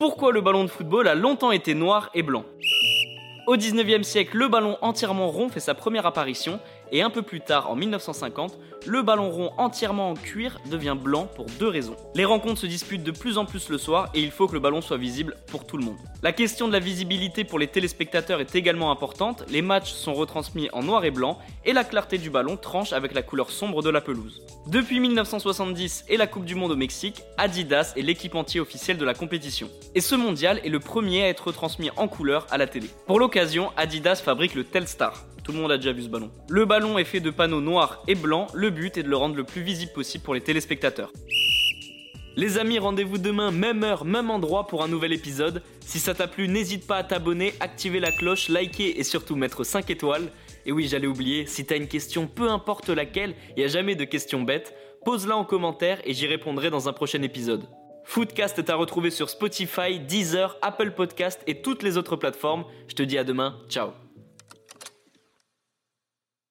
Pourquoi le ballon de football a longtemps été noir et blanc? Au 19e siècle, le ballon entièrement rond fait sa première apparition et un peu plus tard, en 1950, le ballon rond entièrement en cuir devient blanc pour deux raisons. Les rencontres se disputent de plus en plus le soir et il faut que le ballon soit visible pour tout le monde. La question de la visibilité pour les téléspectateurs est également importante, les matchs sont retransmis en noir et blanc et la clarté du ballon tranche avec la couleur sombre de la pelouse. Depuis 1970 et la Coupe du Monde au Mexique, Adidas est l'équipementier officiel de la compétition. Et ce mondial est le premier à être retransmis en couleur à la télé. Pour l'occasion, Adidas fabrique le Telstar. Tout le monde a déjà vu ce ballon. Le ballon est fait de panneaux noirs et blancs, le but est de le rendre le plus visible possible pour les téléspectateurs. Les amis, rendez-vous demain, même heure, même endroit pour un nouvel épisode. Si ça t'a plu, n'hésite pas à t'abonner, activer la cloche, liker et surtout mettre 5 étoiles. Et oui, j'allais oublier, si t'as une question, peu importe laquelle, il a jamais de questions bêtes, pose-la en commentaire et j'y répondrai dans un prochain épisode. Foodcast est à retrouver sur Spotify, Deezer, Apple Podcast et toutes les autres plateformes. Je te dis à demain, ciao